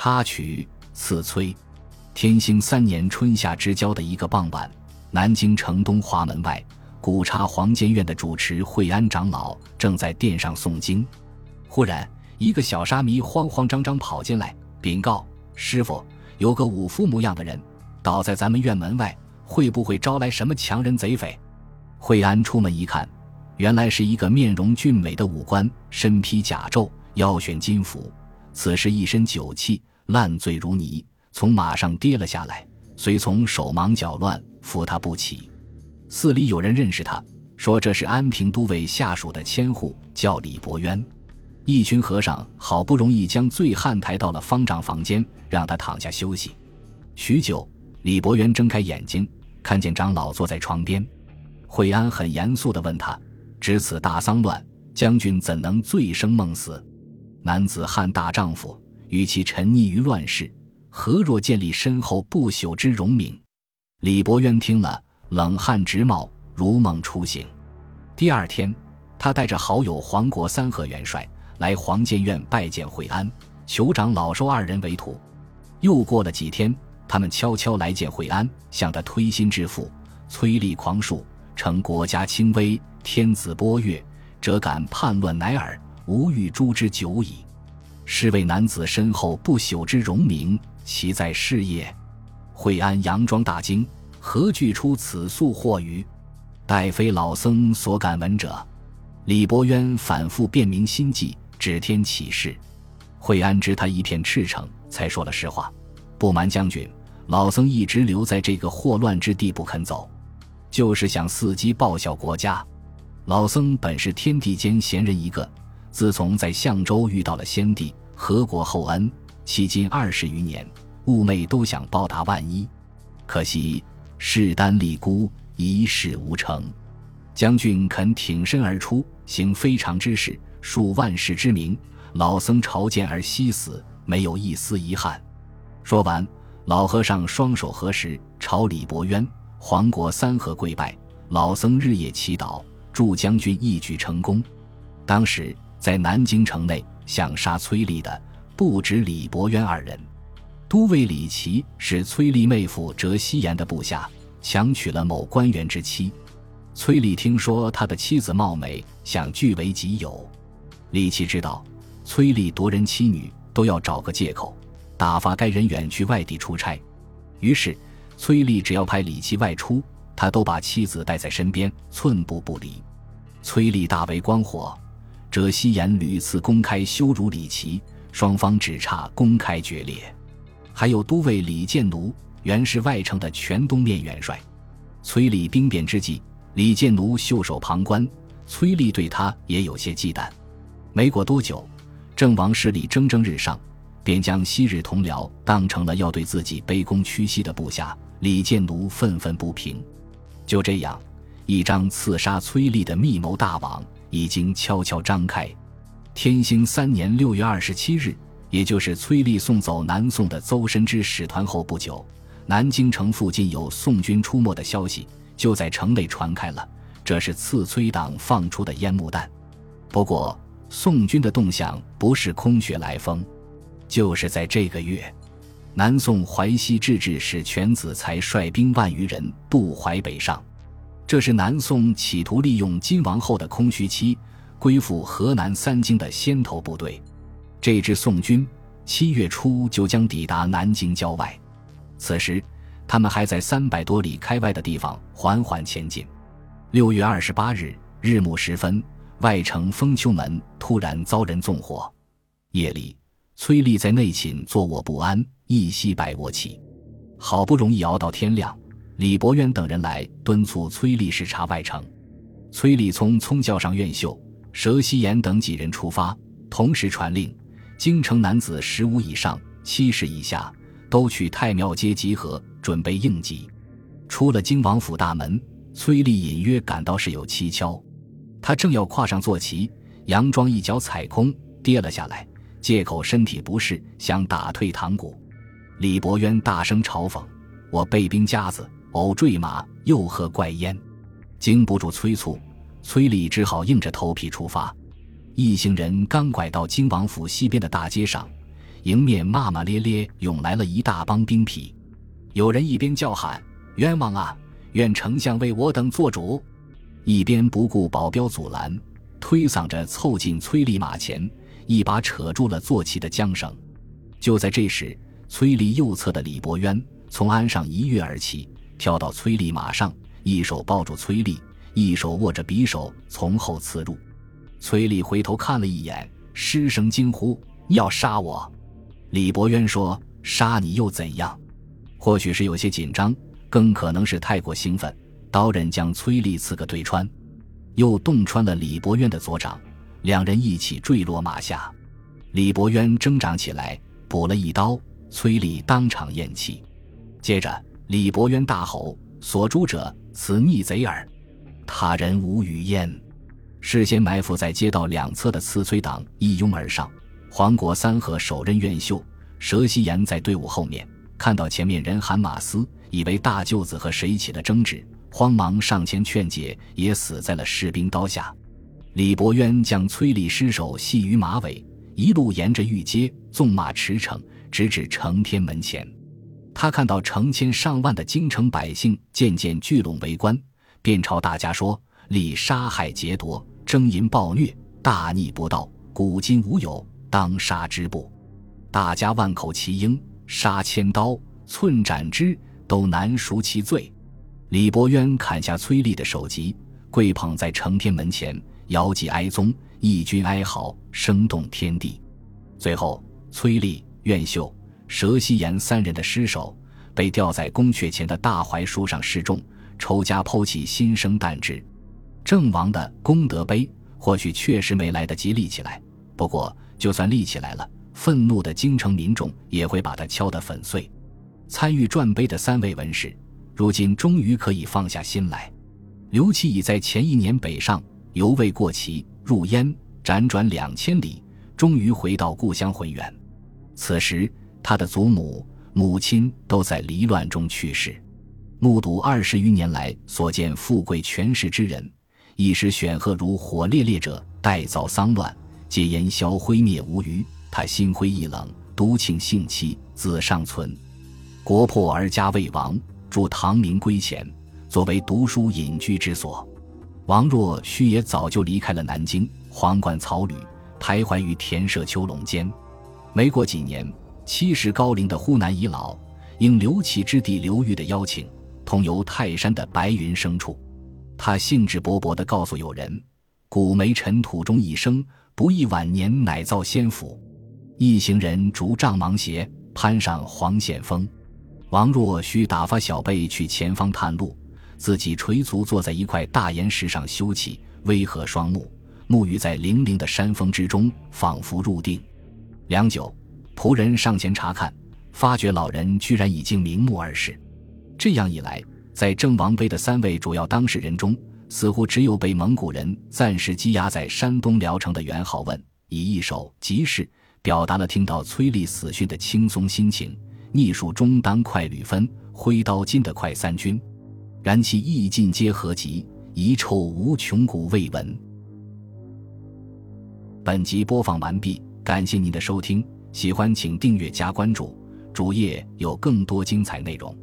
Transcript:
插曲赐崔。天兴三年春夏之交的一个傍晚，南京城东华门外，古刹黄监院的主持惠安长老正在殿上诵经。忽然，一个小沙弥慌慌张张跑进来，禀告：“师傅，有个武夫模样的人倒在咱们院门外，会不会招来什么强人贼匪？”惠安出门一看，原来是一个面容俊美的武官，身披甲胄，腰悬金斧，此时一身酒气，烂醉如泥。从马上跌了下来，随从手忙脚乱扶他不起。寺里有人认识他，说这是安平都尉下属的千户，叫李伯渊。一群和尚好不容易将醉汉抬到了方丈房间，让他躺下休息。许久，李伯渊睁开眼睛，看见长老坐在床边。惠安很严肃地问他：“值此大丧乱，将军怎能醉生梦死？男子汉大丈夫，与其沉溺于乱世。”何若建立深厚不朽之荣名？李伯渊听了，冷汗直冒，如梦初醒。第二天，他带着好友黄国三和元帅来黄建院拜见惠安，酋长老收二人为徒。又过了几天，他们悄悄来见惠安，向他推心置腹，催力狂术，称国家清危，天子波月，辄敢叛乱乃尔，吾欲诛之久矣。是为男子身后不朽之荣名。其在事业，惠安佯装大惊，何惧出此诉祸于？待非老僧所敢闻者。李伯渊反复辨明心迹，指天启事。惠安知他一片赤诚，才说了实话。不瞒将军，老僧一直留在这个祸乱之地不肯走，就是想伺机报效国家。老僧本是天地间闲人一个，自从在相州遇到了先帝，何国厚恩。迄今二十余年，寤寐都想报答万一，可惜势单力孤，一事无成。将军肯挺身而出，行非常之事，树万世之名，老僧朝见而惜死，没有一丝遗憾。说完，老和尚双手合十，朝李伯渊、黄国三合跪拜。老僧日夜祈祷，祝将军一举成功。当时在南京城内想杀崔丽的。不止李伯渊二人，都尉李琦是崔丽妹夫折希言的部下，强娶了某官员之妻。崔丽听说他的妻子貌美，想据为己有。李琦知道崔丽夺人妻女都要找个借口，打发该人远去外地出差。于是崔丽只要派李琦外出，他都把妻子带在身边，寸步不离。崔丽大为光火，折希言屡次公开羞辱李琦。双方只差公开决裂，还有都尉李建奴，原是外城的全东面元帅。崔李兵变之际，李建奴袖手旁观，崔丽对他也有些忌惮。没过多久，郑王势力蒸蒸日上，便将昔日同僚当成了要对自己卑躬屈膝的部下。李建奴愤愤不平。就这样，一张刺杀崔丽的密谋大网已经悄悄张开。天兴三年六月二十七日，也就是崔立送走南宋的邹深之使团后不久，南京城附近有宋军出没的消息就在城内传开了。这是刺崔党放出的烟幕弹。不过，宋军的动向不是空穴来风，就是在这个月，南宋淮西制置使全子才率兵万余人渡淮北上，这是南宋企图利用金王后的空虚期。归附河南三京的先头部队，这支宋军七月初就将抵达南京郊外。此时，他们还在三百多里开外的地方缓缓前进。六月二十八日日暮时分，外城丰丘门突然遭人纵火。夜里，崔丽在内寝坐卧不安，一夕百卧起。好不容易熬到天亮，李伯渊等人来敦促崔丽视察外城。崔丽聪聪叫上院秀。佘希言等几人出发，同时传令：京城男子十五以上、七十以下都去太庙街集合，准备应急。出了京王府大门，崔丽隐约感到事有蹊跷。他正要跨上坐骑，佯装一脚踩空，跌了下来，借口身体不适，想打退堂鼓。李伯渊大声嘲讽：“我备兵夹子，偶坠马，又何怪焉？”经不住催促。崔丽只好硬着头皮出发。一行人刚拐到金王府西边的大街上，迎面骂骂咧咧涌来了一大帮兵痞。有人一边叫喊“冤枉啊，愿丞相为我等做主”，一边不顾保镖阻拦，推搡着凑近崔丽马前，一把扯住了坐骑的缰绳。就在这时，崔丽右侧的李伯渊从鞍上一跃而起，跳到崔丽马上，一手抱住崔丽，一手握着匕首从后刺入。崔丽回头看了一眼，失声惊呼：“要杀我！”李伯渊说：“杀你又怎样？”或许是有些紧张，更可能是太过兴奋，刀刃将崔丽刺个对穿，又洞穿了李伯渊的左掌，两人一起坠落马下。李伯渊挣扎起来，补了一刀，崔丽当场咽气。接着，李伯渊大吼：“所诛者，此逆贼耳！”他人无语焉。事先埋伏在街道两侧的刺崔党一拥而上，黄国三和首任院秀佘希言在队伍后面。看到前面人喊马嘶，以为大舅子和谁起了争执，慌忙上前劝解，也死在了士兵刀下。李伯渊将崔丽尸首系于马尾，一路沿着御街纵马驰骋，直至承天门前。他看到成千上万的京城百姓渐渐聚拢围观，便朝大家说：“李杀害劫夺，征淫暴虐，大逆不道，古今无有，当杀之不？”大家万口齐应。杀千刀，寸斩之，都难赎其罪。李伯渊砍下崔丽的首级，跪捧在承天门前，遥祭哀宗，义军哀嚎，声动天地。最后，崔丽、苑秀、佘希言三人的尸首被吊在宫阙前的大槐树上示众，仇家剖起心生弹之。郑王的功德碑或许确实没来得及立起来，不过就算立起来了。愤怒的京城民众也会把它敲得粉碎。参与撰碑的三位文士，如今终于可以放下心来。刘琦已在前一年北上，犹未过期，入燕，辗转两千里，终于回到故乡浑源。此时，他的祖母、母亲都在离乱中去世。目睹二十余年来所见富贵权势之人，一时选赫如火烈烈者，待遭丧乱，皆烟消灰灭无余。他心灰意冷，独庆性妻，子尚存，国破而家未亡，住唐明归前，作为读书隐居之所。王若虚也早就离开了南京，皇冠草履，徘徊于田舍丘垄间。没过几年，七十高龄的呼南遗老，应刘启之弟刘裕的邀请，同游泰山的白云深处。他兴致勃勃地告诉友人：“古梅尘土中一生，不易晚年乃造仙府。”一行人逐丈芒鞋，攀上黄险峰。王若需打发小辈去前方探路，自己垂足坐在一块大岩石上休憩，微合双目，沐浴在粼粼的山峰之中，仿佛入定。良久，仆人上前查看，发觉老人居然已经瞑目而逝。这样一来，在郑王碑的三位主要当事人中，似乎只有被蒙古人暂时羁押在山东聊城的元好问，以一首即事。表达了听到崔立死讯的轻松心情。逆数中当快吕分，挥刀金的快三军，然其意尽皆合集，遗臭无穷古未闻。本集播放完毕，感谢您的收听，喜欢请订阅加关注，主页有更多精彩内容。